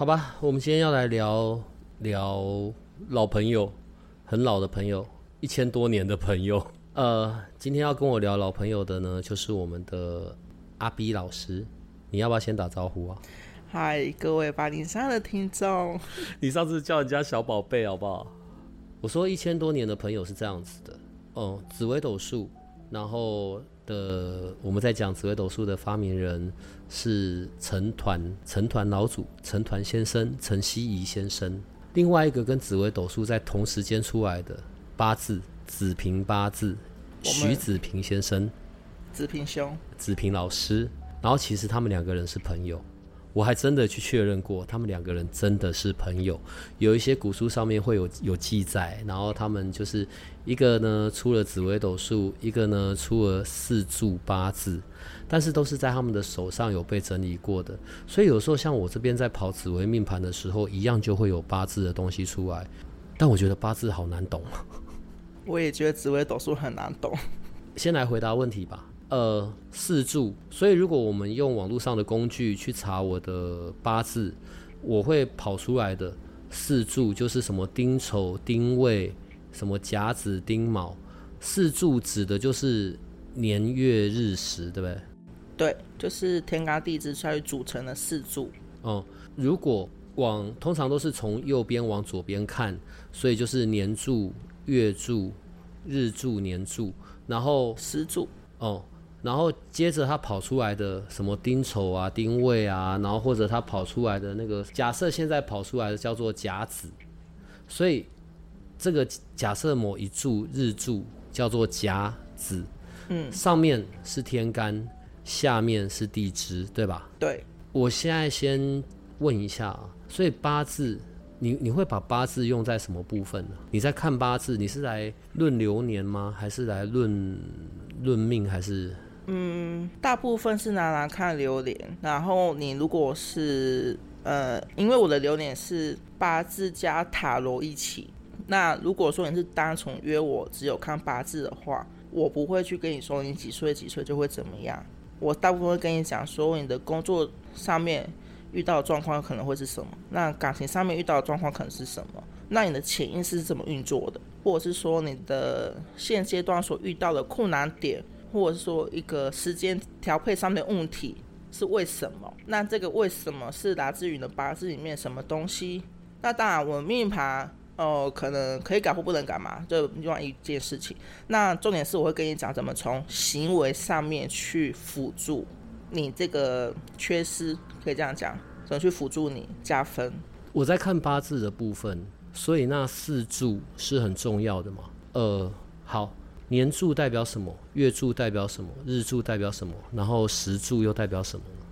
好吧，我们今天要来聊聊老朋友，很老的朋友，一千多年的朋友。呃，今天要跟我聊老朋友的呢，就是我们的阿 B 老师。你要不要先打招呼啊？嗨，各位八零三的听众，你上次叫人家小宝贝好不好？我说一千多年的朋友是这样子的，哦，紫微斗数，然后。的，我们在讲紫微斗数的发明人是陈团陈团老祖陈团先生陈希怡先生。另外一个跟紫微斗数在同时间出来的八字子平八字徐子平先生，子平兄子平老师。然后其实他们两个人是朋友。我还真的去确认过，他们两个人真的是朋友。有一些古书上面会有有记载，然后他们就是一个呢出了紫微斗数，一个呢出了四柱八字，但是都是在他们的手上有被整理过的。所以有时候像我这边在跑紫微命盘的时候，一样就会有八字的东西出来。但我觉得八字好难懂。我也觉得紫微斗数很难懂。先来回答问题吧。呃，四柱，所以如果我们用网络上的工具去查我的八字，我会跑出来的四柱就是什么丁丑、丁未、什么甲子、丁卯。四柱指的就是年月日时，对不对？对，就是天干地支下去组成的四柱。哦，如果往通常都是从右边往左边看，所以就是年柱、月柱、日柱、年柱，然后时柱。哦。然后接着他跑出来的什么丁丑啊、丁未啊，然后或者他跑出来的那个，假设现在跑出来的叫做甲子，所以这个假设某一柱日柱叫做甲子，嗯，上面是天干，下面是地支，对吧？对。我现在先问一下啊，所以八字，你你会把八字用在什么部分呢？你在看八字，你是来论流年吗？还是来论论命？还是？嗯，大部分是拿来看榴莲，然后你如果是呃，因为我的榴莲是八字加塔罗一起，那如果说你是单纯约我只有看八字的话，我不会去跟你说你几岁几岁就会怎么样，我大部分会跟你讲说你的工作上面遇到的状况可能会是什么，那感情上面遇到的状况可能是什么，那你的潜意识是怎么运作的，或者是说你的现阶段所遇到的困难点。或者说一个时间调配上面的问题是为什么？那这个为什么是来自于你的八字里面什么东西？那当然，我命盘哦，可能可以改或不能改嘛，就另外一件事情。那重点是我会跟你讲怎么从行为上面去辅助你这个缺失，可以这样讲，怎么去辅助你加分？我在看八字的部分，所以那四柱是很重要的嘛？呃，好。年柱代表什么？月柱代表什么？日柱代表什么？然后时柱又代表什么呢？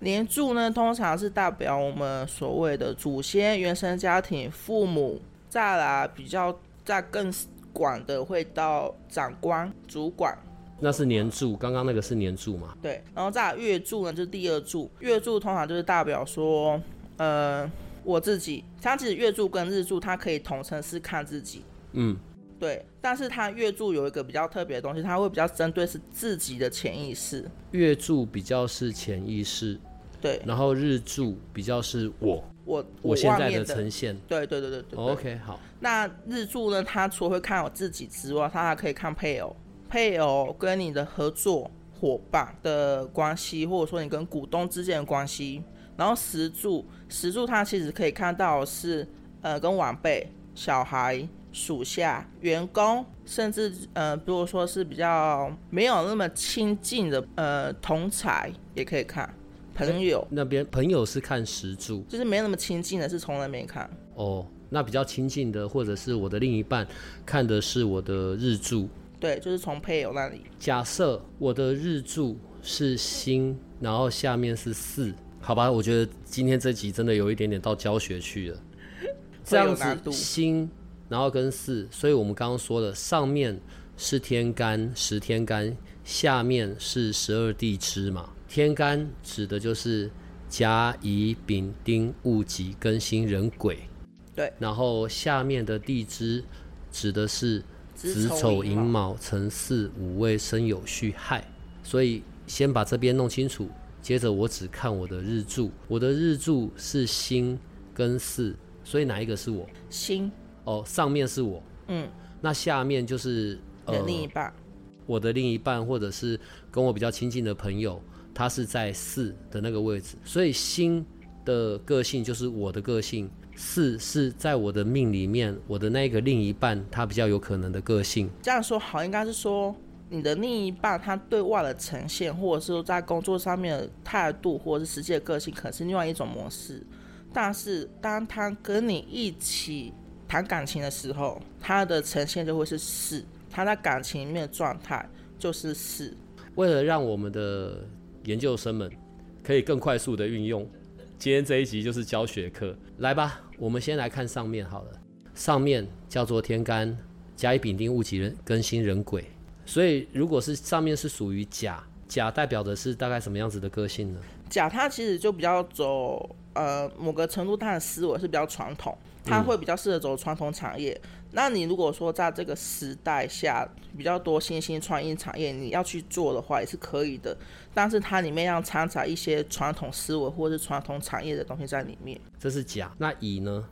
年柱呢，通常是代表我们所谓的祖先、原生家庭、父母，再来比较再更广的会到长官、主管。那是年柱，刚刚那个是年柱嘛？对，然后再月柱呢，就是第二柱。月柱通常就是代表说，呃，我自己。它其实月柱跟日柱，它可以统称是看自己。嗯。对，但是它月柱有一个比较特别的东西，它会比较针对是自己的潜意识。月柱比较是潜意识，对。然后日柱比较是我，我我现在的呈现。对对对对对。OK，好。那日柱呢？他除了会看我自己之外，他还可以看配偶，配偶跟你的合作伙伴的关系，或者说你跟股东之间的关系。然后时柱，时柱它其实可以看到是呃跟晚辈、小孩。属下、员工，甚至呃，如果说是比较没有那么亲近的呃同才，也可以看朋友那边。朋友是看石柱，就是没那么亲近的，是从来没看。哦，那比较亲近的，或者是我的另一半看的是我的日柱。对，就是从配偶那里。假设我的日柱是星，然后下面是四，好吧，我觉得今天这集真的有一点点到教学去了。这样子辛，然后跟四，所以我们刚刚说的上面是天干十天干，下面是十二地支嘛。天干指的就是甲乙丙丁戊己庚辛壬癸，对。然后下面的地支指的是子丑寅卯辰巳午未申酉戌亥。所以先把这边弄清楚，接着我只看我的日柱，我的日柱是辛跟巳。所以哪一个是我？心哦，上面是我，嗯，那下面就是呃另一半，我的另一半或者是跟我比较亲近的朋友，他是在四的那个位置。所以心的个性就是我的个性，四是在我的命里面，我的那个另一半他比较有可能的个性。这样说好，应该是说你的另一半他对外的呈现，或者是说在工作上面的态度，或者是实际的个性，可能是另外一种模式。但是，当他跟你一起谈感情的时候，他的呈现就会是四，他在感情里面的状态就是四。为了让我们的研究生们可以更快速的运用，今天这一集就是教学课。来吧，我们先来看上面好了。上面叫做天干，甲乙丙丁戊己壬庚辛壬癸。所以，如果是上面是属于甲，甲代表的是大概什么样子的个性呢？甲它其实就比较走。呃，某个程度，它的思维是比较传统，它会比较适合走传统产业。那你如果说在这个时代下比较多新兴创意产业，你要去做的话也是可以的，但是它里面要掺杂一些传统思维或者是传统产业的东西在里面。这是甲。那乙呢？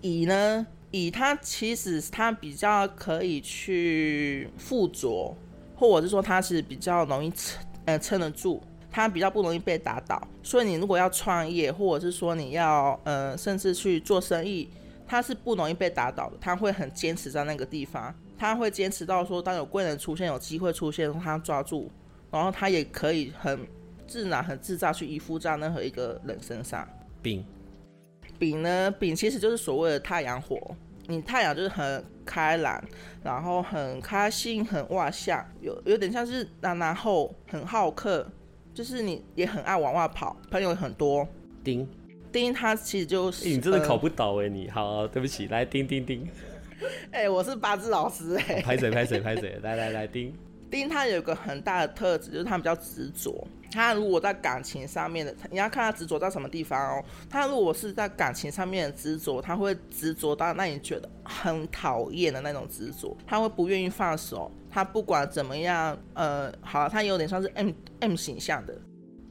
乙呢？乙它其实它比较可以去附着，或者是说它是比较容易撑呃撑得住。他比较不容易被打倒，所以你如果要创业，或者是说你要呃，甚至去做生意，他是不容易被打倒的。他会很坚持在那个地方，他会坚持到说，当有贵人出现、有机会出现，他抓住，然后他也可以很自然、很自在去依附在任何一个人身上。丙，丙呢？丙其实就是所谓的太阳火。你太阳就是很开朗，然后很开心、很外向，有有点像是然然后很好客。就是你也很爱往外跑，朋友很多。丁丁他其实就是，你真的考不倒哎！你好，对不起，来丁丁丁。哎，我是八字老师哎。拍谁拍谁拍谁，来来来丁。丁他有一个很大的特质，就是他比较执着。他如果在感情上面的，你要看他执着在什么地方哦。他如果是在感情上面的执着，他会执着到让你觉得很讨厌的那种执着，他会不愿意放手。他不管怎么样，呃，好，他有点像是 M M 形象的，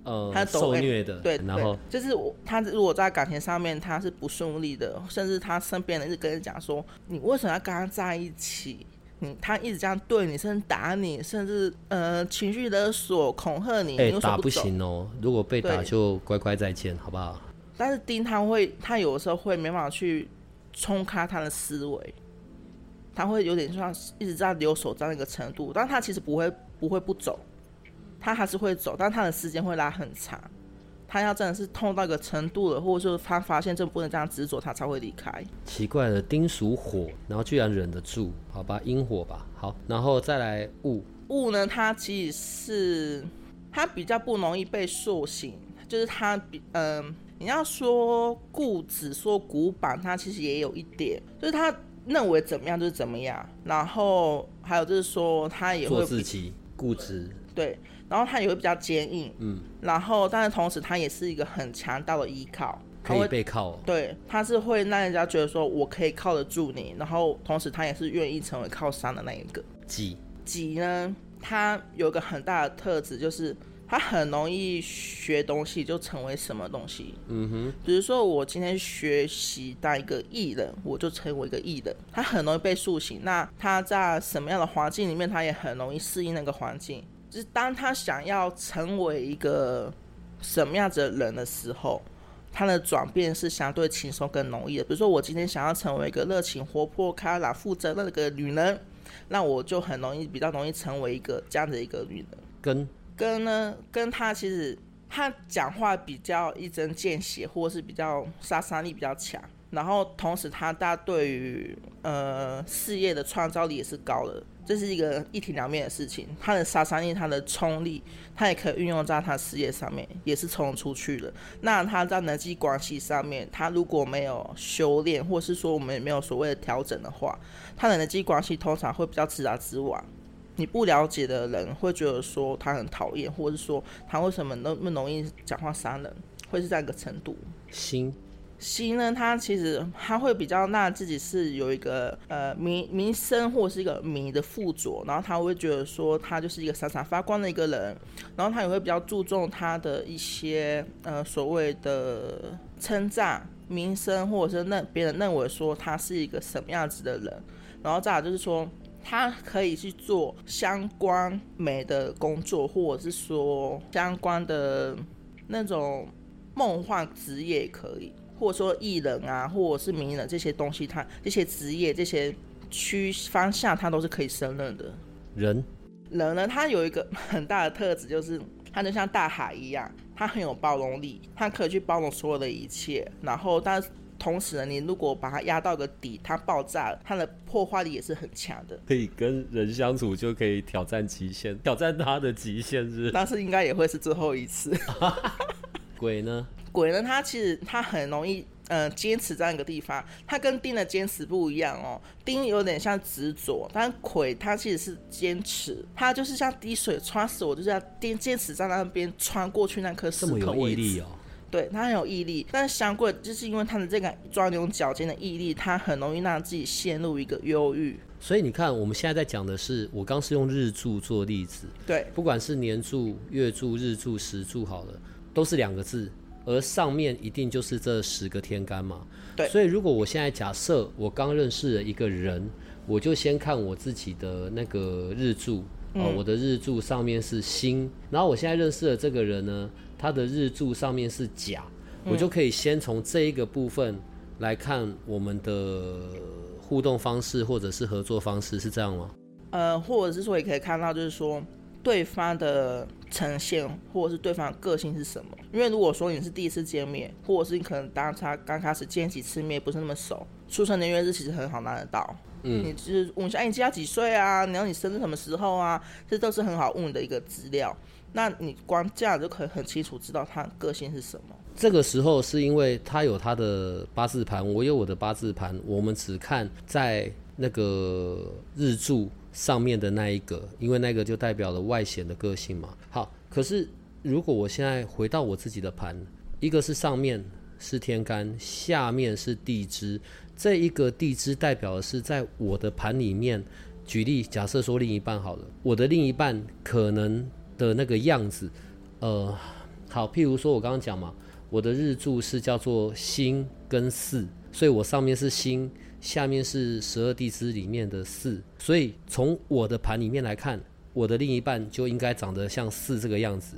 呃，他受虐的，对，然后就是我，他如果在感情上面他是不顺利的，甚至他身边人是跟你讲说，你为什么要跟他在一起？你他一直这样对你，甚至打你，甚至呃情绪勒索、恐吓你。哎，打不行哦，如果被打就乖乖再见，好不好？但是丁他会，他有的时候会没办法去冲开他的思维。他会有点像一直在留守在那个程度，但他其实不会不会不走，他还是会走，但他的时间会拉很长。他要真的是痛到一个程度了，或者说他发现这不能这样执着，他才会离开。奇怪了，丁属火，然后居然忍得住，好吧，阴火吧，好，然后再来戊。戊呢，它其实是它比较不容易被塑形，就是它比嗯，你要说固执，说古板，它其实也有一点，就是它。认为怎么样就是怎么样，然后还有就是说他也会自己固执，对，然后他也会比较坚硬，嗯，然后但是同时他也是一个很强大的依靠，可以被靠，对，他是会让人家觉得说我可以靠得住你，然后同时他也是愿意成为靠山的那一个。己己呢，他有一个很大的特质就是。他很容易学东西就成为什么东西，嗯哼，比如说我今天学习当一个艺人，我就成为一个艺人。他很容易被塑形，那他在什么样的环境里面，他也很容易适应那个环境。就是当他想要成为一个什么样子的人的时候，他的转变是相对轻松更容易的。比如说我今天想要成为一个热情、活泼、开朗、负责任的一个女人，那我就很容易比较容易成为一个这样的一个女人。跟跟呢，跟他其实他讲话比较一针见血，或是比较杀伤力比较强。然后同时他大对于呃事业的创造力也是高的，这是一个一体两面的事情。他的杀伤力、他的冲力，他也可以运用在他事业上面，也是冲出去了。那他在人际关系上面，他如果没有修炼，或是说我们也没有所谓的调整的话，他的人际关系通常会比较直来直往。你不了解的人会觉得说他很讨厌，或者是说他为什么那么容易讲话伤人，会是这样一个程度。心心呢，他其实他会比较那自己是有一个呃名名声或者是一个名的附着，然后他会觉得说他就是一个闪闪发光的一个人，然后他也会比较注重他的一些呃所谓的称赞、名声，或者是认别人认为说他是一个什么样子的人，然后再来就是说他可以去做相关美的工作，或者是说相关的那种梦幻职业也可以。或者说艺人啊，或者是名人这些东西，他这些职业、这些区方向，他都是可以胜任的。人人呢，他有一个很大的特质，就是他就像大海一样，他很有包容力，他可以去包容所有的一切。然后，但同时呢，你如果把它压到个底，它爆炸了，它的破坏力也是很强的。可以跟人相处，就可以挑战极限，挑战他的极限是。但是应该也会是最后一次。鬼呢？鬼呢，他其实他很容易，嗯，坚持这样一个地方。他跟丁的坚持不一样哦，丁有点像执着，但鬼他其实是坚持，他就是像滴水穿石，我就是要坚坚持在那边穿过去那颗石头。这么有毅力哦。对他很有毅力，但是相对就是因为他的这个钻牛角尖的毅力，他很容易让自己陷入一个忧郁。所以你看，我们现在在讲的是，我刚是用日柱做例子，对，不管是年柱、月柱、日柱、时柱，好了，都是两个字。而上面一定就是这十个天干嘛？对。所以如果我现在假设我刚认识了一个人，我就先看我自己的那个日柱哦，我的日柱上面是辛，然后我现在认识的这个人呢，他的日柱上面是甲，我就可以先从这一个部分来看我们的互动方式或者是合作方式，是这样吗？呃，或者是说也可以看到，就是说。对方的呈现，或者是对方的个性是什么？因为如果说你是第一次见面，或者是你可能当他刚开始见几次面不是那么熟，出生年月日其实很好拿得到。嗯，你就是问一下，哎，你今年几岁啊？然后你生日什么时候啊？这都是很好问的一个资料。那你光这样就可以很清楚知道他个性是什么。这个时候是因为他有他的八字盘，我有我的八字盘，我们只看在那个日柱。上面的那一个，因为那个就代表了外显的个性嘛。好，可是如果我现在回到我自己的盘，一个是上面是天干，下面是地支，这一个地支代表的是在我的盘里面。举例，假设说另一半好了，我的另一半可能的那个样子，呃，好，譬如说我刚刚讲嘛，我的日柱是叫做辛跟巳，所以我上面是辛。下面是十二地支里面的四，所以从我的盘里面来看，我的另一半就应该长得像四这个样子，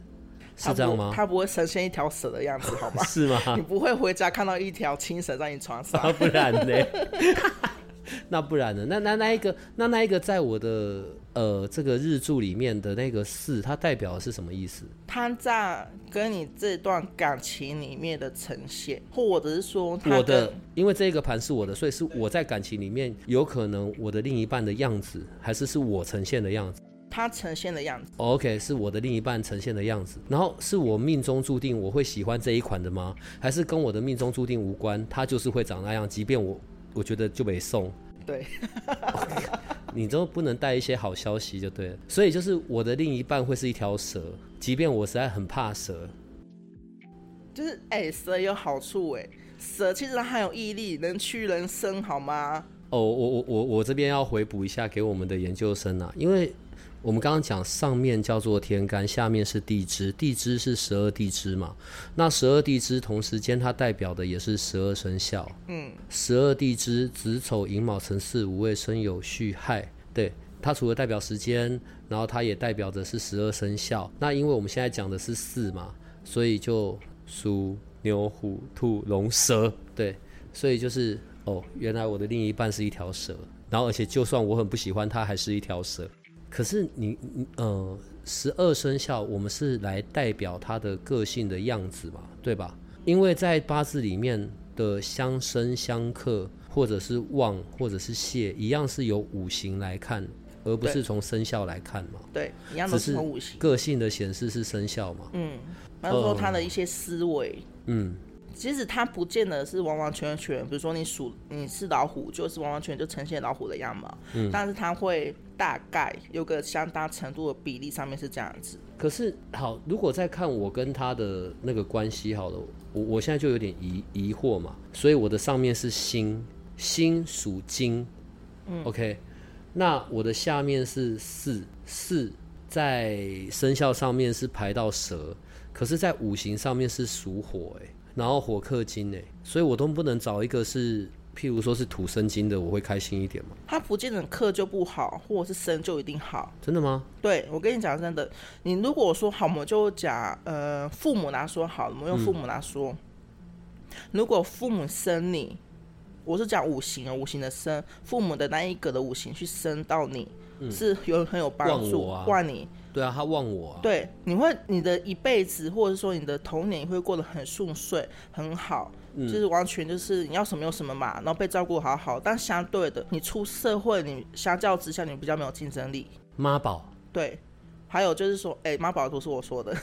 是这样吗？他不会呈现一条蛇的样子，好吗？是吗？你不会回家看到一条青蛇在你床上，不然呢？那不然呢？那那那一个，那那一个，在我的呃这个日柱里面的那个四，它代表的是什么意思？他在跟你这段感情里面的呈现，或者是说我的，因为这个盘是我的，所以是我在感情里面有可能我的另一半的样子，还是是我呈现的样子？他呈现的样子。OK，是我的另一半呈现的样子。然后是我命中注定我会喜欢这一款的吗？还是跟我的命中注定无关？他就是会长那样，即便我。我觉得就没送，对，你都不能带一些好消息就对了。所以就是我的另一半会是一条蛇，即便我实在很怕蛇。就是哎，蛇有好处哎，蛇其实它很有毅力，能屈人生，好吗？哦，我我我我这边要回补一下给我们的研究生啊，因为。我们刚刚讲上面叫做天干，下面是地支，地支是十二地支嘛？那十二地支同时间它代表的也是十二生肖。嗯，十二地支子丑寅卯辰巳午未申酉戌亥，对，它除了代表时间，然后它也代表的是十二生肖。那因为我们现在讲的是巳嘛，所以就属、牛、虎、兔、龙、蛇，对，所以就是哦，原来我的另一半是一条蛇，然后而且就算我很不喜欢它，还是一条蛇。可是你，呃，十二生肖我们是来代表他的个性的样子嘛，对吧？因为在八字里面的相生相克，或者是旺，或者是泄，一样是由五行来看。而不是从生肖来看嘛。对，一样都只是从五行。个性的显示是生肖嘛。嗯，他说他的一些思维，嗯，其实它不见得是完完全全，比如说你属你是老虎，就是完完全全就呈现老虎的样貌，嗯，但是它会大概有个相当程度的比例上面是这样子。可是好，如果再看我跟他的那个关系好了，我我现在就有点疑疑惑嘛，所以我的上面是心，心属金，嗯，OK，那我的下面是四四在生肖上面是排到蛇，可是在五行上面是属火，哎，然后火克金，诶，所以我都不能找一个是，譬如说是土生金的，我会开心一点吗？他不见得克就不好，或者是生就一定好。真的吗？对，我跟你讲真的，你如果说好，我们就讲呃父母来说好了，我们用父母来说，如果父母生你，我是讲五行啊，五行的生，父母的那一个的五行去生到你，是有很有帮助，啊旺你。对啊，他忘我啊，对，你会你的一辈子，或者说你的童年会过得很顺遂，很好，就是完全就是你要什么有什么嘛，然后被照顾好好。但相对的，你出社会，你相较之下，你比较没有竞争力。妈宝。对，还有就是说，哎、妈宝都是我说的，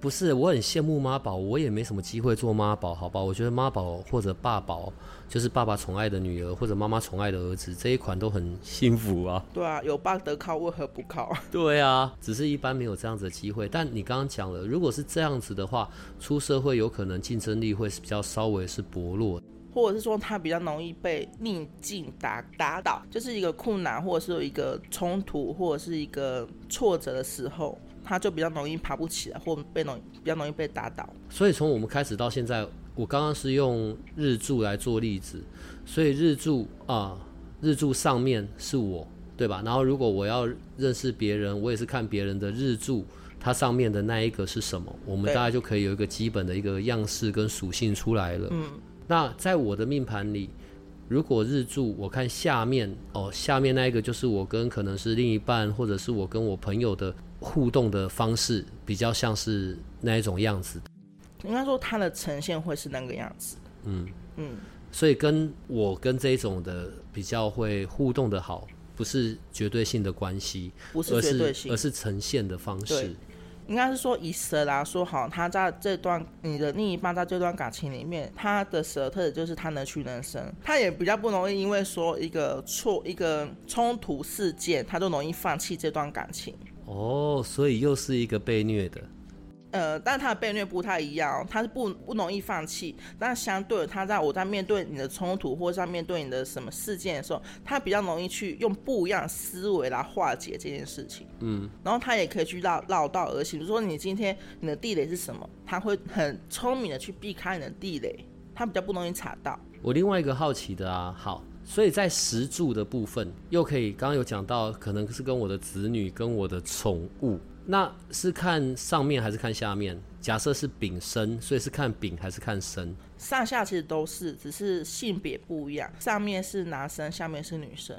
不是，我很羡慕妈宝，我也没什么机会做妈宝，好吧？我觉得妈宝或者爸宝，就是爸爸宠爱的女儿或者妈妈宠爱的儿子，这一款都很幸福啊。对啊，有爸得靠，为何不靠？对啊，只是一般没有这样子的机会。但你刚刚讲了，如果是这样子的话，出社会有可能竞争力会是比较稍微是薄弱。或者是说他比较容易被逆境打打倒，就是一个困难或者是有一个冲突或者是一个挫折的时候，他就比较容易爬不起来，或被容易比较容易被打倒。所以从我们开始到现在，我刚刚是用日柱来做例子，所以日柱啊、日柱上面是我，对吧？然后如果我要认识别人，我也是看别人的日柱，它上面的那一个是什么，我们大家就可以有一个基本的一个样式跟属性出来了。嗯，那在我的命盘里。如果日柱，我看下面哦，下面那一个就是我跟可能是另一半，或者是我跟我朋友的互动的方式，比较像是那一种样子。应该说它的呈现会是那个样子。嗯嗯所以跟我跟这一种的比较会互动的好，不是绝对性的关系，不是绝对性而是呈现的方式。应该是说以蛇来说，好，他在这段你的另一半在这段感情里面，他的蛇特点就是他能屈能伸，他也比较不容易因为说一个错一个冲突事件，他就容易放弃这段感情。哦，所以又是一个被虐的。呃，但他的被虐不太一样、哦，他是不不容易放弃，但相对的他在我在面对你的冲突或者在面对你的什么事件的时候，他比较容易去用不一样的思维来化解这件事情。嗯，然后他也可以去绕绕道而行，比如说你今天你的地雷是什么，他会很聪明的去避开你的地雷，他比较不容易查到。我另外一个好奇的啊，好，所以在石柱的部分，又可以刚刚有讲到，可能是跟我的子女、跟我的宠物，那是看上面还是看下面？假设是丙申，所以是看丙还是看申？上下其实都是，只是性别不一样，上面是男生，下面是女生。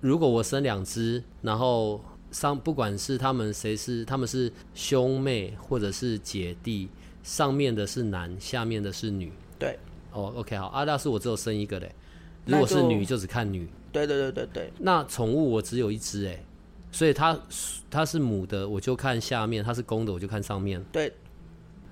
如果我生两只，然后上不管是他们谁是他们是兄妹或者是姐弟，上面的是男，下面的是女。对，哦，OK，好，阿大是我只有生一个嘞，如果是女就只看女。对对对对对，那宠物我只有一只哎，所以它它是母的，我就看下面；它是公的，我就看上面。对，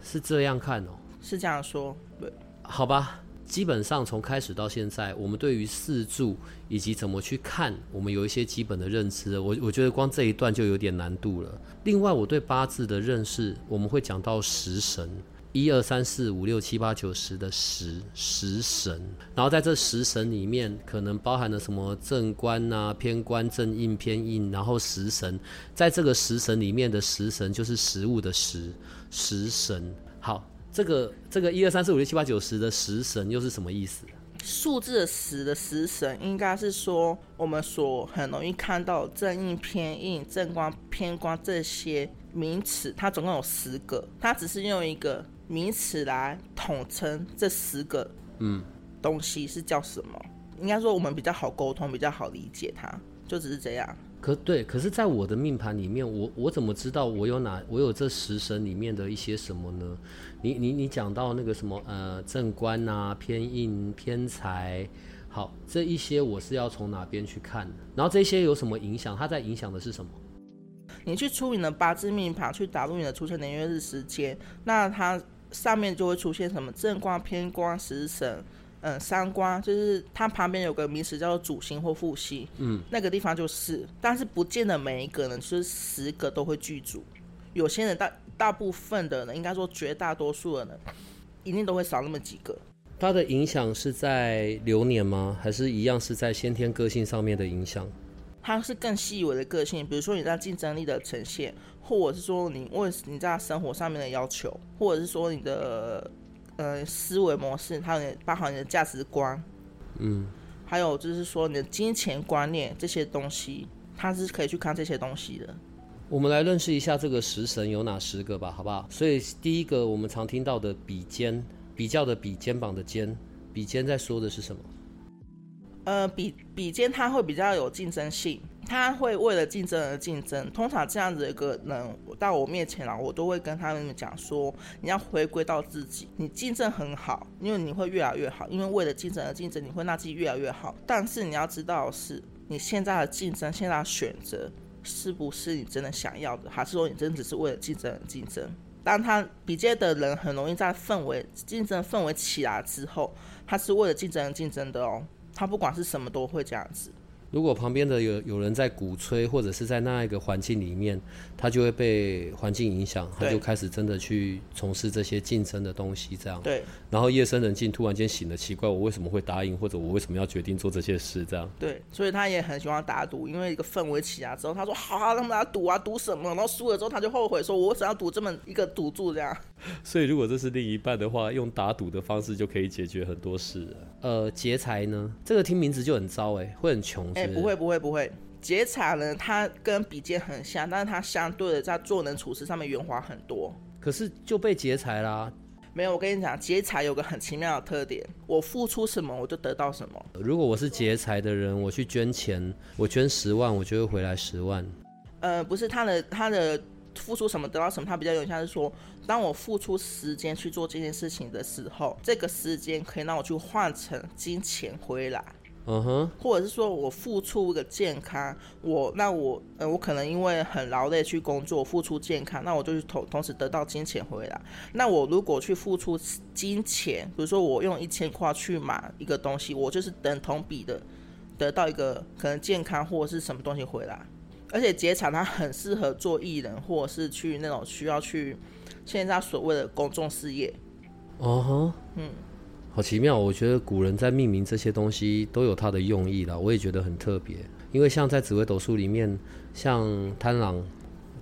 是这样看哦。是这样说。对，好吧，基本上从开始到现在，我们对于四柱以及怎么去看，我们有一些基本的认知。我我觉得光这一段就有点难度了。另外，我对八字的认识，我们会讲到食神。一二三四五六七八九十的十十神，然后在这十神里面，可能包含了什么正官啊、偏官、正印、偏印，然后食神，在这个食神里面的食神就是食物的食，食神。好，这个这个一二三四五六七八九十的食神又是什么意思？数字的十的食神，应该是说我们所很容易看到正印、偏印、正官、偏官这些名词，它总共有十个，它只是用一个名词来统称这十个嗯东西是叫什么。应该说我们比较好沟通，比较好理解它，就只是这样。可对，可是在我的命盘里面，我我怎么知道我有哪我有这十神里面的一些什么呢？你你你讲到那个什么呃正官啊、偏印、偏财，好，这一些我是要从哪边去看的？然后这些有什么影响？它在影响的是什么？你去出你的八字命盘，去打入你的出生年月日时间，那它上面就会出现什么正卦、偏卦、食神，嗯，三卦，就是它旁边有个名词叫做主星或副星，嗯，那个地方就是，但是不见得每一个人就是十个都会具足，有些人大大部分的人，应该说绝大多数的人，一定都会少那么几个。它的影响是在流年吗？还是一样是在先天个性上面的影响？它是更细微的个性，比如说你在竞争力的呈现，或者是说你为你在生活上面的要求，或者是说你的呃思维模式，它包含你的价值观，嗯，还有就是说你的金钱观念这些东西，它是可以去看这些东西的。我们来认识一下这个食神有哪十个吧，好不好？所以第一个我们常听到的比肩，比较的比肩膀的肩，比肩在说的是什么？呃，比比肩他会比较有竞争性，他会为了竞争而竞争。通常这样子一个人到我面前来，我都会跟他们讲说，你要回归到自己，你竞争很好，因为你会越来越好，因为为了竞争而竞争，你会让自己越来越好。但是你要知道是，你现在的竞争，现在的选择，是不是你真的想要的，还是说你真的只是为了竞争而竞争？当他比肩的人很容易在氛围竞争氛围起来之后，他是为了竞争而竞争的哦。他不管是什么都会这样子。如果旁边的有有人在鼓吹，或者是在那一个环境里面，他就会被环境影响，他就开始真的去从事这些竞争的东西，这样。对。然后夜深人静，突然间醒了，奇怪，我为什么会答应，或者我为什么要决定做这些事？这样。对，所以他也很喜欢打赌，因为一个氛围起来之后，他说好啊，他们来赌啊，赌什么？然后输了之后，他就后悔，说我为什么要赌这么一个赌注？这样。所以如果这是另一半的话，用打赌的方式就可以解决很多事。呃，劫财呢？这个听名字就很糟哎，会很穷。哎，不会不会不会。劫财呢，它跟比肩很像，但是它相对的在做人处事上面圆滑很多。可是就被劫财啦。没有，我跟你讲，劫财有个很奇妙的特点，我付出什么我就得到什么。如果我是劫财的人，我去捐钱，我捐十万，我就会回来十万。呃，不是他的他的付出什么得到什么，他比较有像是说，当我付出时间去做这件事情的时候，这个时间可以让我去换成金钱回来。嗯哼，或者是说我付出一个健康，我那我呃我可能因为很劳累去工作，付出健康，那我就同同时得到金钱回来。那我如果去付出金钱，比如说我用一千块去买一个东西，我就是等同比的得到一个可能健康或者是什么东西回来。而且节产它很适合做艺人，或者是去那种需要去现在所谓的公众事业。哦哼，嗯。好奇妙，我觉得古人在命名这些东西都有它的用意啦，我也觉得很特别。因为像在紫微斗数里面，像贪狼，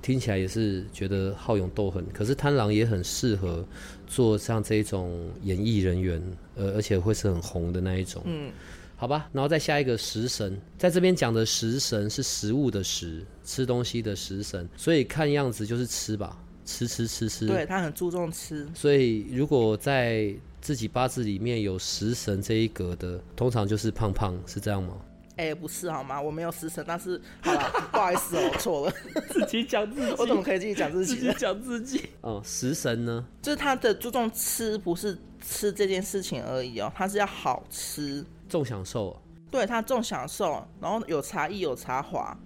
听起来也是觉得好勇斗狠，可是贪狼也很适合做像这种演艺人员，呃，而且会是很红的那一种。嗯，好吧，然后再下一个食神，在这边讲的食神是食物的食，吃东西的食神，所以看样子就是吃吧，吃吃吃吃。对他很注重吃，所以如果在自己八字里面有食神这一格的，通常就是胖胖，是这样吗？哎，不是好吗？我没有食神，但是好了，不好意思哦，我错了，自己讲自己，我怎么可以自己讲自己？自己讲自己。哦，食神呢？就是他的注重吃，不是吃这件事情而已哦，他是要好吃，重享受。对他重享受，然后有茶艺有茶华，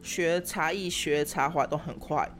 学茶艺学茶华都很快。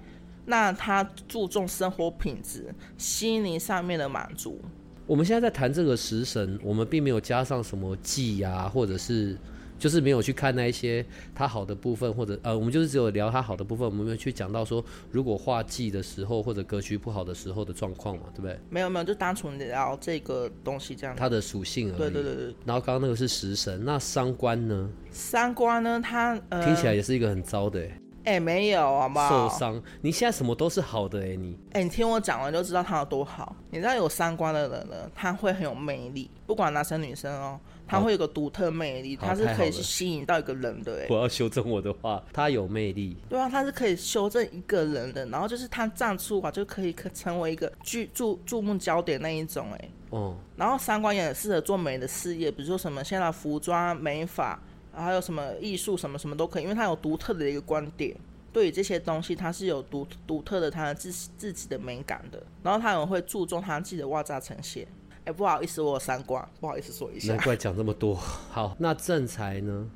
那他注重生活品质，心灵上面的满足。我们现在在谈这个食神，我们并没有加上什么忌呀，或者是就是没有去看那一些它好的部分，或者呃，我们就是只有聊它好的部分，我们没有去讲到说如果画忌的时候或者格局不好的时候的状况嘛，对不对？没有没有，就单纯聊这个东西这样。它的属性而已。对对对对。然后刚刚那个是食神，那三官呢？三官呢？它呃，听起来也是一个很糟的。哎，没有，好不好？受伤，你现在什么都是好的，哎，你，哎，你听我讲完就知道他有多好。你知道有三观的人呢，他会很有魅力，不管男生女生哦，他会有个独特魅力，他是可以去吸引到一个人的。哎，我要修正我的话，他有魅力。对啊，他是可以修正一个人的，然后就是他站出啊，就可以可成为一个注注注目焦点那一种，哎，哦。然后三观也很适合做美的事业，比如说什么现在服装美发，还有什么艺术什么什么都可以，因为他有独特的一个观点。对于这些东西，他是有独独特的他的自自己的美感的，然后他也会注重他自己的外在呈现。哎，不好意思，我有三观，不好意思说一下。难怪讲这么多。好，那正财呢？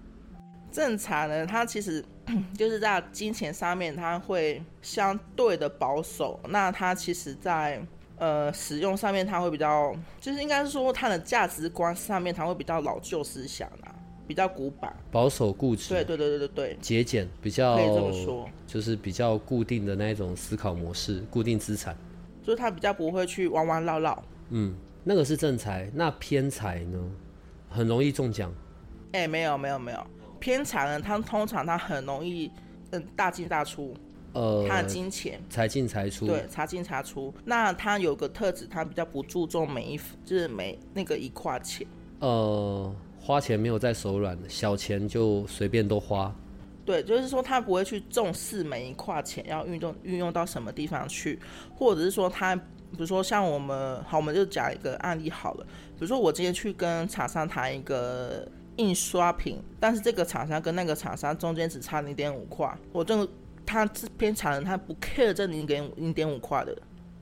正财呢，他其实 就是在金钱上面，他会相对的保守。那他其实，在呃使用上面，他会比较，就是应该是说他的价值观上面，他会比较老旧思想啊，比较古板，保守固执。对对对对对对，节俭比较可以这么说，就是比较固定的那一种思考模式，固定资产。就是他比较不会去弯弯绕绕。嗯，那个是正财，那偏财呢？很容易中奖。哎，没有没有没有。偏财呢，他通常他很容易，嗯，大进大出，呃，他的金钱财进财出，对，财进财出。那他有个特质，他比较不注重每一，就是每那个一块钱，呃，花钱没有在手软，小钱就随便都花。对，就是说他不会去重视每一块钱要运动运用到什么地方去，或者是说他，比如说像我们，好，我们就讲一个案例好了，比如说我今天去跟厂商谈一个。印刷品，但是这个厂商跟那个厂商中间只差零点五块，我这个他这边厂人他不 care 这零点零点五块的，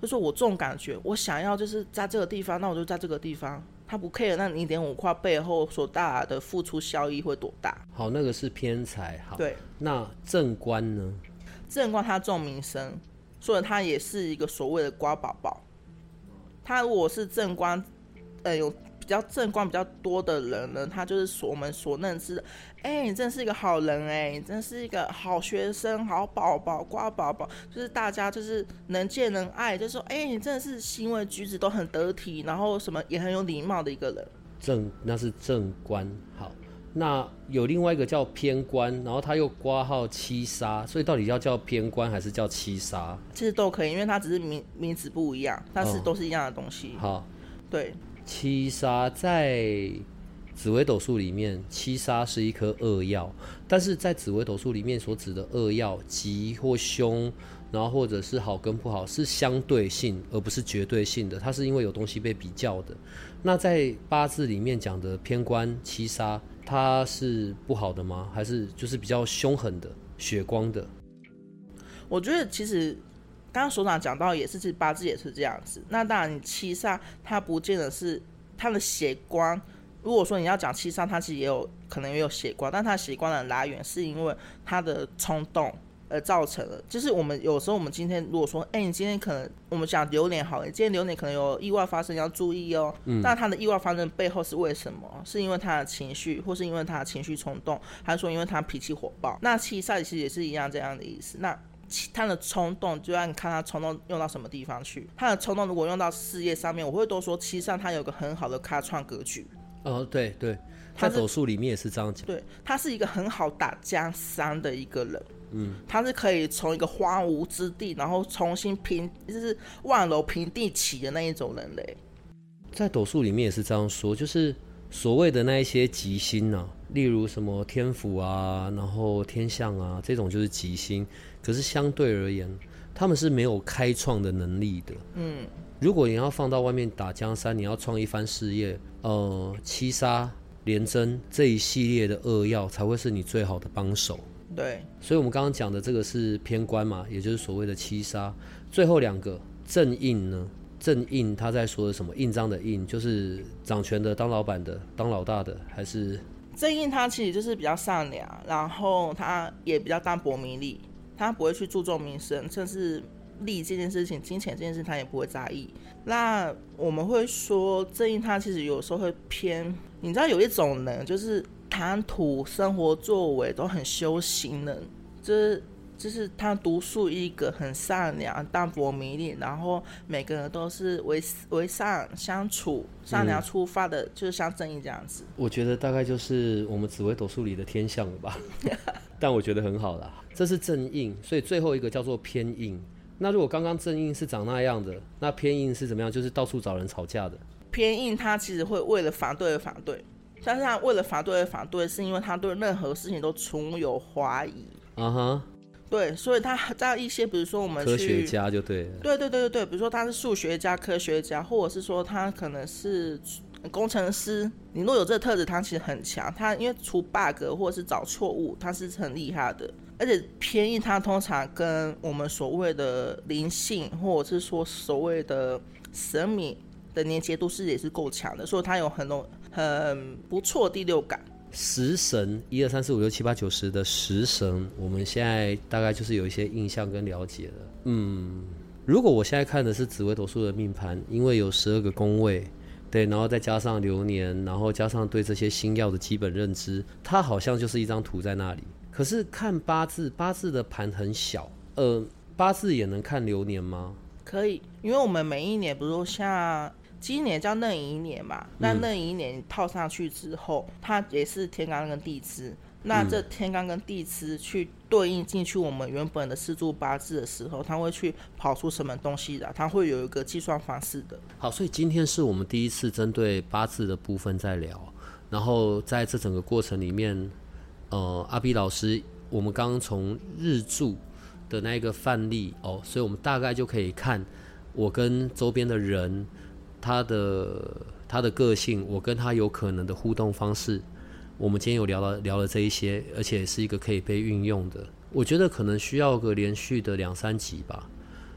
就是我这种感觉，我想要就是在这个地方，那我就在这个地方，他不 care 那零点五块背后所带来的付出效益会多大。好，那个是偏财，好，对，那正官呢？正官他重名声，所以他也是一个所谓的瓜宝宝。他如果是正官，呃有。比较正观比较多的人呢，他就是所我们所认知的，哎，你真是一个好人，哎，你真是一个好学生、好宝宝、乖宝宝，就是大家就是能见能爱，就说，哎，你真的是行为举止都很得体，然后什么也很有礼貌的一个人。正那是正官，好，那有另外一个叫偏官，然后他又挂号七杀，所以到底要叫偏官还是叫七杀？其实都可以，因为它只是名名字不一样，但是都是一样的东西。好，对。七杀在紫微斗数里面，七杀是一颗恶药，但是在紫微斗数里面所指的恶药吉或凶，然后或者是好跟不好，是相对性而不是绝对性的。它是因为有东西被比较的。那在八字里面讲的偏官七杀，它是不好的吗？还是就是比较凶狠的、血光的？我觉得其实。刚刚所长讲到也是，其实八字也是这样子。那当然，你七煞它不见得是它的血光。如果说你要讲七煞，它其实也有可能也有血光，但它血光的来源是因为它的冲动而造成的。就是我们有时候我们今天如果说，哎，你今天可能我们讲流年好，你今天流年可能有意外发生，要注意哦。嗯。那他的意外发生背后是为什么？是因为他的情绪，或是因为他的情绪冲动，还是说因为他脾气火爆？那七煞其实也是一样这样的意思。那他的冲动，就让你看他冲动用到什么地方去。他的冲动如果用到事业上面，我会多说，其实上他有个很好的开创格局。哦，对对，在斗数里面也是这样讲。对，他是一个很好打江山的一个人。嗯，他是可以从一个荒芜之地，然后重新平，就是万楼平地起的那一种人嘞。在斗数里面也是这样说，就是所谓的那一些吉星呢，例如什么天府啊，然后天象啊，这种就是吉星。可是相对而言，他们是没有开创的能力的。嗯，如果你要放到外面打江山，你要创一番事业，呃，七杀连贞这一系列的恶药才会是你最好的帮手。对，所以我们刚刚讲的这个是偏官嘛，也就是所谓的七杀。最后两个正印呢？正印他在说的什么？印章的印，就是掌权的、当老板的、当老大的，还是正印？他其实就是比较善良，然后他也比较淡泊名利。他不会去注重名声，甚至利益这件事情、金钱这件事，他也不会在意。那我们会说，正义他其实有时候会偏，你知道有一种人，就是谈吐、生活作为都很修行的，就是就是他独树一格，很善良、淡泊名利，然后每个人都是为为善相处、善良出发的，就是像正义这样子。我觉得大概就是我们紫微斗数里的天象了吧，但我觉得很好啦。这是正印，所以最后一个叫做偏印。那如果刚刚正印是长那样的，那偏印是怎么样？就是到处找人吵架的。偏印他其实会为了反对而反对，但是他为了反对而反对，是因为他对任何事情都存有怀疑。啊哈，对，所以他在一些比如说我们科学家就对，对对对对对，比如说他是数学家、科学家，或者是说他可能是工程师。你若有这个特质，他其实很强。他因为出 bug 或者是找错误，他是很厉害的。而且偏印它通常跟我们所谓的灵性，或者是说所谓的神明的连接度是也是够强的，所以它有很多很不错第六感。食神一二三四五六七八九十的食神，我们现在大概就是有一些印象跟了解了。嗯，如果我现在看的是紫微斗数的命盘，因为有十二个宫位，对，然后再加上流年，然后加上对这些星耀的基本认知，它好像就是一张图在那里。可是看八字，八字的盘很小，呃，八字也能看流年吗？可以，因为我们每一年，比如说像今年叫壬寅年嘛，那壬寅年套上去之后，它也是天干跟地支。那这天干跟地支去对应进去我们原本的四柱八字的时候，它会去跑出什么东西的？它会有一个计算方式的。好，所以今天是我们第一次针对八字的部分在聊，然后在这整个过程里面，呃，阿 B 老师，我们刚刚从日柱的那个范例哦，所以我们大概就可以看我跟周边的人。他的他的个性，我跟他有可能的互动方式，我们今天有聊了聊了这一些，而且是一个可以被运用的。我觉得可能需要个连续的两三集吧。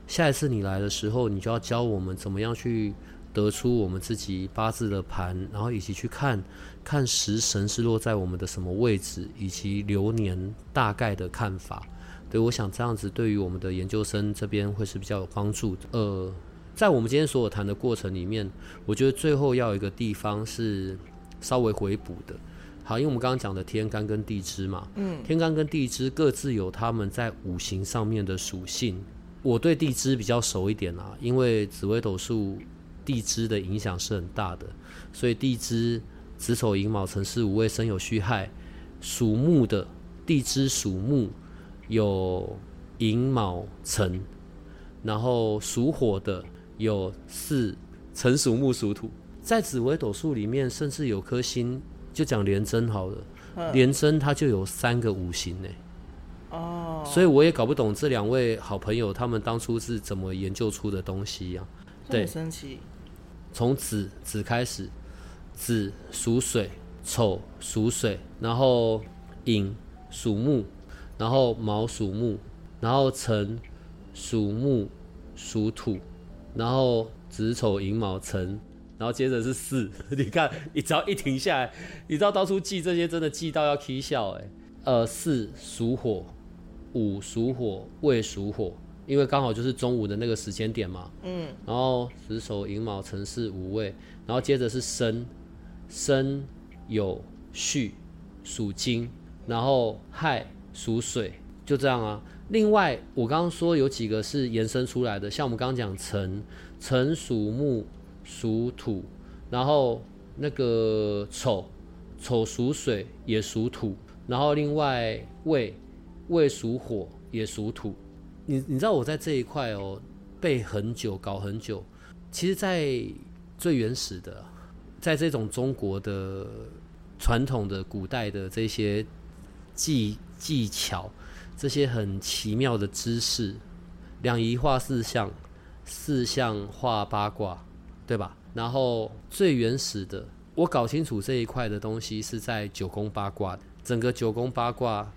下一次你来的时候，你就要教我们怎么样去得出我们自己八字的盘，然后以及去看看食神是落在我们的什么位置，以及流年大概的看法。对，我想这样子对于我们的研究生这边会是比较有帮助的。呃。在我们今天所有谈的过程里面，我觉得最后要有一个地方是稍微回补的。好，因为我们刚刚讲的天干跟地支嘛，嗯，天干跟地支各自有他们在五行上面的属性。我对地支比较熟一点啊，因为紫微斗数地支的影响是很大的，所以地支子丑寅卯辰巳午未申酉戌亥属木的地支属木有寅卯辰，然后属火的。有巳辰属木属土，在紫微斗数里面，甚至有颗星，就讲廉贞好了，廉贞它就有三个五行呢。哦，所以我也搞不懂这两位好朋友他们当初是怎么研究出的东西呀？对，神奇。从子子开始，子属水，丑属水，然后寅属木，然后卯属木，然后辰属木属土。然后子丑寅卯辰，然后接着是巳。你看，你只要一停下来，你知道当初记这些真的记到要啼笑哎。呃，巳属火，午属火，未属火，因为刚好就是中午的那个时间点嘛。嗯。然后子丑寅卯辰巳午未，然后接着是申，申酉戌属金，然后亥属水，就这样啊。另外，我刚刚说有几个是延伸出来的，像我们刚刚讲辰，辰属木属土，然后那个丑，丑属水也属土，然后另外未，未属火也属土。你你知道我在这一块哦背很久，搞很久。其实，在最原始的，在这种中国的传统的古代的这些技技巧。这些很奇妙的知识，两仪画四象，四象画八卦，对吧？然后最原始的，我搞清楚这一块的东西是在九宫八卦。整个九宫八卦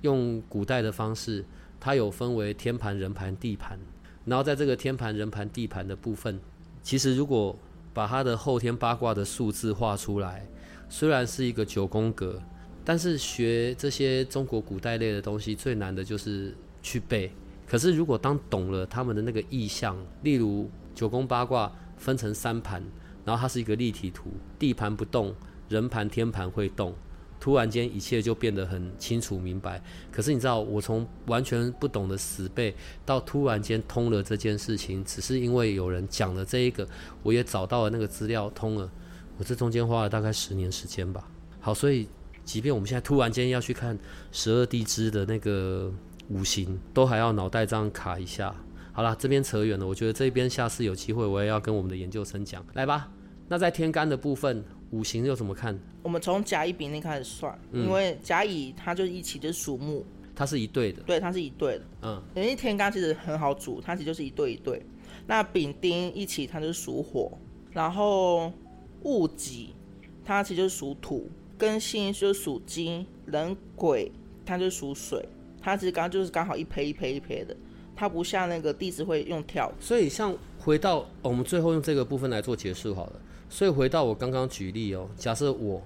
用古代的方式，它有分为天盘、人盘、地盘。然后在这个天盘、人盘、地盘的部分，其实如果把它的后天八卦的数字画出来，虽然是一个九宫格。但是学这些中国古代类的东西最难的就是去背。可是如果当懂了他们的那个意象，例如九宫八卦分成三盘，然后它是一个立体图，地盘不动，人盘天盘会动，突然间一切就变得很清楚明白。可是你知道，我从完全不懂的死背到突然间通了这件事情，只是因为有人讲了这一个，我也找到了那个资料通了。我这中间花了大概十年时间吧。好，所以。即便我们现在突然间要去看十二地支的那个五行，都还要脑袋这样卡一下。好了，这边扯远了。我觉得这边下次有机会，我也要跟我们的研究生讲。来吧，那在天干的部分，五行又怎么看？我们从甲乙丙丁开始算，因为甲乙它就一起就是属木，它是一对的。对，它是一对的。嗯，因为天干其实很好组，它其实就是一对一对。那丙丁一起它就是属火，然后戊己它其实就是属土。跟辛就属金，人鬼它就属水，它其实刚就是刚好一胚一胚一胚的，它不像那个地支会用跳。所以像回到、哦我们最后用这个部分来做结束好了。所以回到我刚刚举例哦，假设我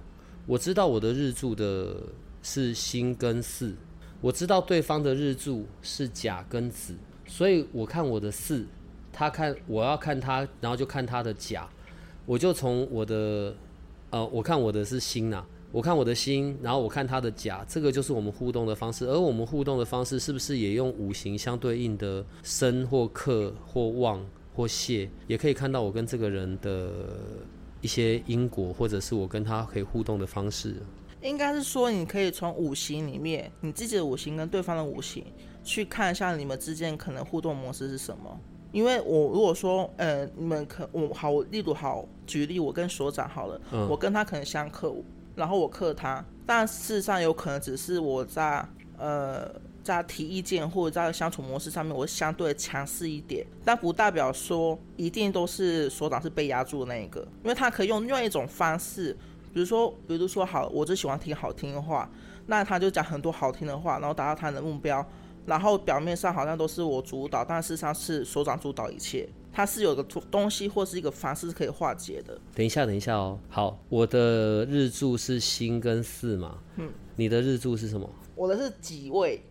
我知道我的日柱的是辛跟巳，我知道对方的日柱是甲跟子，所以我看我的巳，他看我要看他，然后就看他的甲，我就从我的呃，我看我的是辛呐、我看我的辛，然后我看他的甲，这个就是我们互动的方式。而我们互动的方式是不是也用五行相对应的生或克或旺或泄，也可以看到我跟这个人的一些因果，或者是我跟他可以互动的方式。应该是说，你可以从五行里面，你自己的五行跟对方的五行，去看一下你们之间可能互动模式是什么。因为我如果说，呃，你们可我好，我例如好举例，我跟所长好了，嗯我跟他可能相克，然后我克他，但事实上有可能只是我在呃在提意见或者在相处模式上面，我相对强势一点，但不代表说一定都是所长是被压住的那一个，因为他可以用另外一种方式。比如说，比如说好，我只喜欢听好听的话，那他就讲很多好听的话，然后达到他的目标，然后表面上好像都是我主导，但事实上是所长主导一切。它是有个东西或是一个方式是可以化解的。等一下，等一下哦。好，我的日柱是星跟四嘛，嗯，你的日柱是什么？我的是己位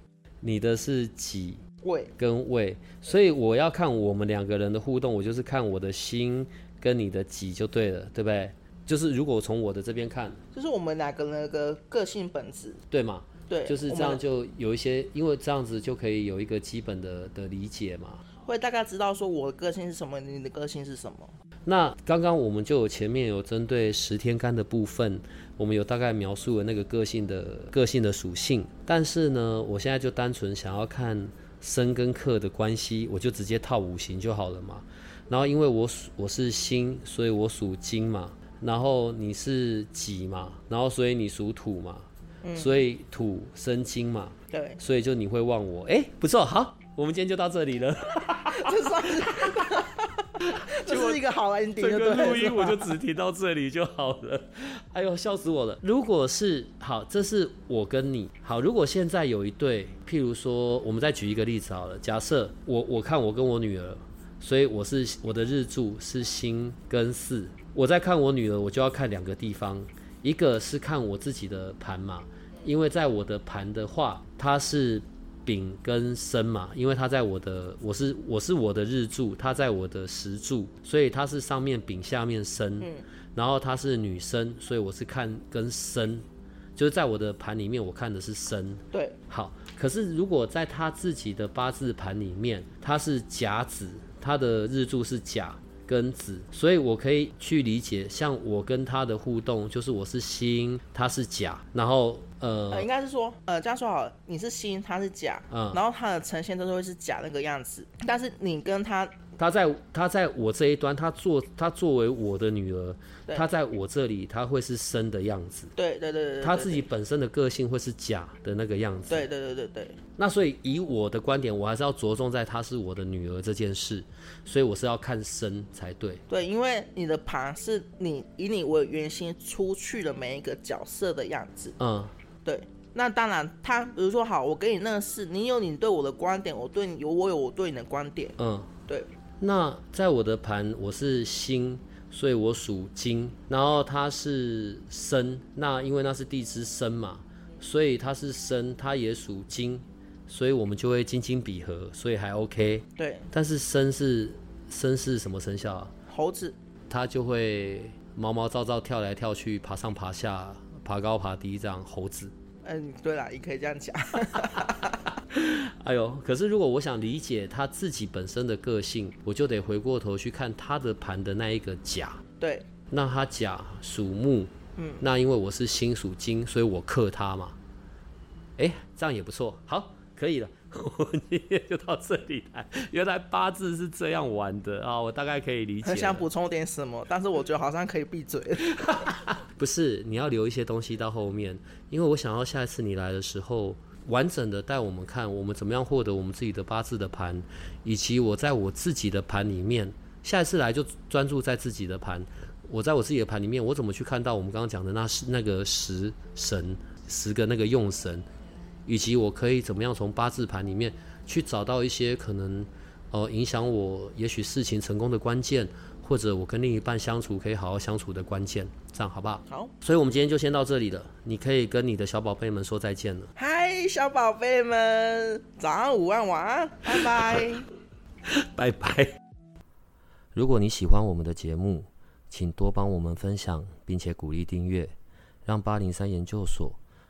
你的是己位，跟位，所以我要看我们两个人的互动，我就是看我的心跟你的己就对了，对不对？就是如果从我的这边看，就是我们两个人的个个性本质。对吗？对，就是这样，就有一些，因为这样子就可以有一个基本的的理解嘛。会大概知道说我的个性是什么，你的个性是什么。那刚刚我们就有前面有针对十天干的部分，我们有大概描述了那个个性的个性的属性，但是呢，我现在就单纯想要看生跟克的关系，我就直接套五行就好了嘛。然后因为我属我是辛，所以我属金嘛，然后你是己嘛，然后所以你属土嘛，所以土生金嘛，对，所以就你会忘我，哎，不错，好，我们今天就到这里了。这算是，这是一个好 ending，这个录音我就只提到这里就好了。哎呦，笑死我了！如果是好，这是我跟你好。如果现在有一对，譬如说，我们再举一个例子好了。假设我我看我跟我女儿，所以我是我的日柱是星跟四。我在看我女儿，我就要看两个地方，一个是看我自己的盘嘛，因为在我的盘的话，它是丙跟申嘛，因为他在我的我是我是我的日柱，他在我的时柱，所以他是上面丙下面申，然后它是女生，所以我是看跟申，就是在我的盘里面我看的是申。对，好，可是如果在他自己的八字盘里面，他是甲子，他的日柱是甲跟子，所以我可以去理解，像我跟他的互动，就是我是心，他是甲，然后呃，呃应该是说，呃，这样说好了，你是心，他是甲，嗯。然后他的呈现都是会是甲那个样子，但是你跟他，他在他在我这一端，他做他作为我的女儿，对他在我这里，他会是生的样子，对对对他自己本身的个性会是假的那个样子。对，对对对对对，那所以以我的观点，我还是要着重在她是我的女儿这件事，所以我是要看生才对。对，因为你的盘是你以你为原型出去的每一个角色的样子，嗯，对。那当然，他比如说好，我给你那个事，你有你对我的观点，我对你有我有我对你的观点，嗯，对。那在我的盘我是辛，所以我属金，然后它是申，那因为那是地支申嘛，所以它是申，它也属金，所以我们就会金金比合，所以还 OK。对，但是申是申是什么生肖啊？猴子，它就会毛毛躁躁跳来跳去，爬上爬下，爬高爬低，这样猴子。嗯，对啦，也可以这样讲，哎呦，可是如果我想理解他自己本身的个性，我就得回过头去看他的盘的那一个甲。对，那他甲属木，嗯，那因为我是辛属金，所以我克他嘛。哎，这样也不错，好，可以了。我今天就到这里来。原来八字是这样玩的啊，我大概可以理解很想。补充点什么，但是我觉得好像可以闭嘴。不是，你要留一些东西到后面，因为我想要下一次你来的时候，完整的带我们看我们怎么样获得我们自己的八字的盘，以及我在我自己的盘里面，下一次来就专注在自己的盘。我在我自己的盘里面，我怎么去看到我们刚刚讲的那十那个十神十个那个用神，以及我可以怎么样从八字盘里面去找到一些可能呃影响我也许事情成功的关键，或者我跟另一半相处可以好好相处的关键，这样好不好？好，所以我们今天就先到这里了，你可以跟你的小宝贝们说再见了。嗨，小宝贝们，早安、午安、晚安，拜拜。拜拜。如果你喜欢我们的节目，请多帮我们分享，并且鼓励订阅，让八零三研究所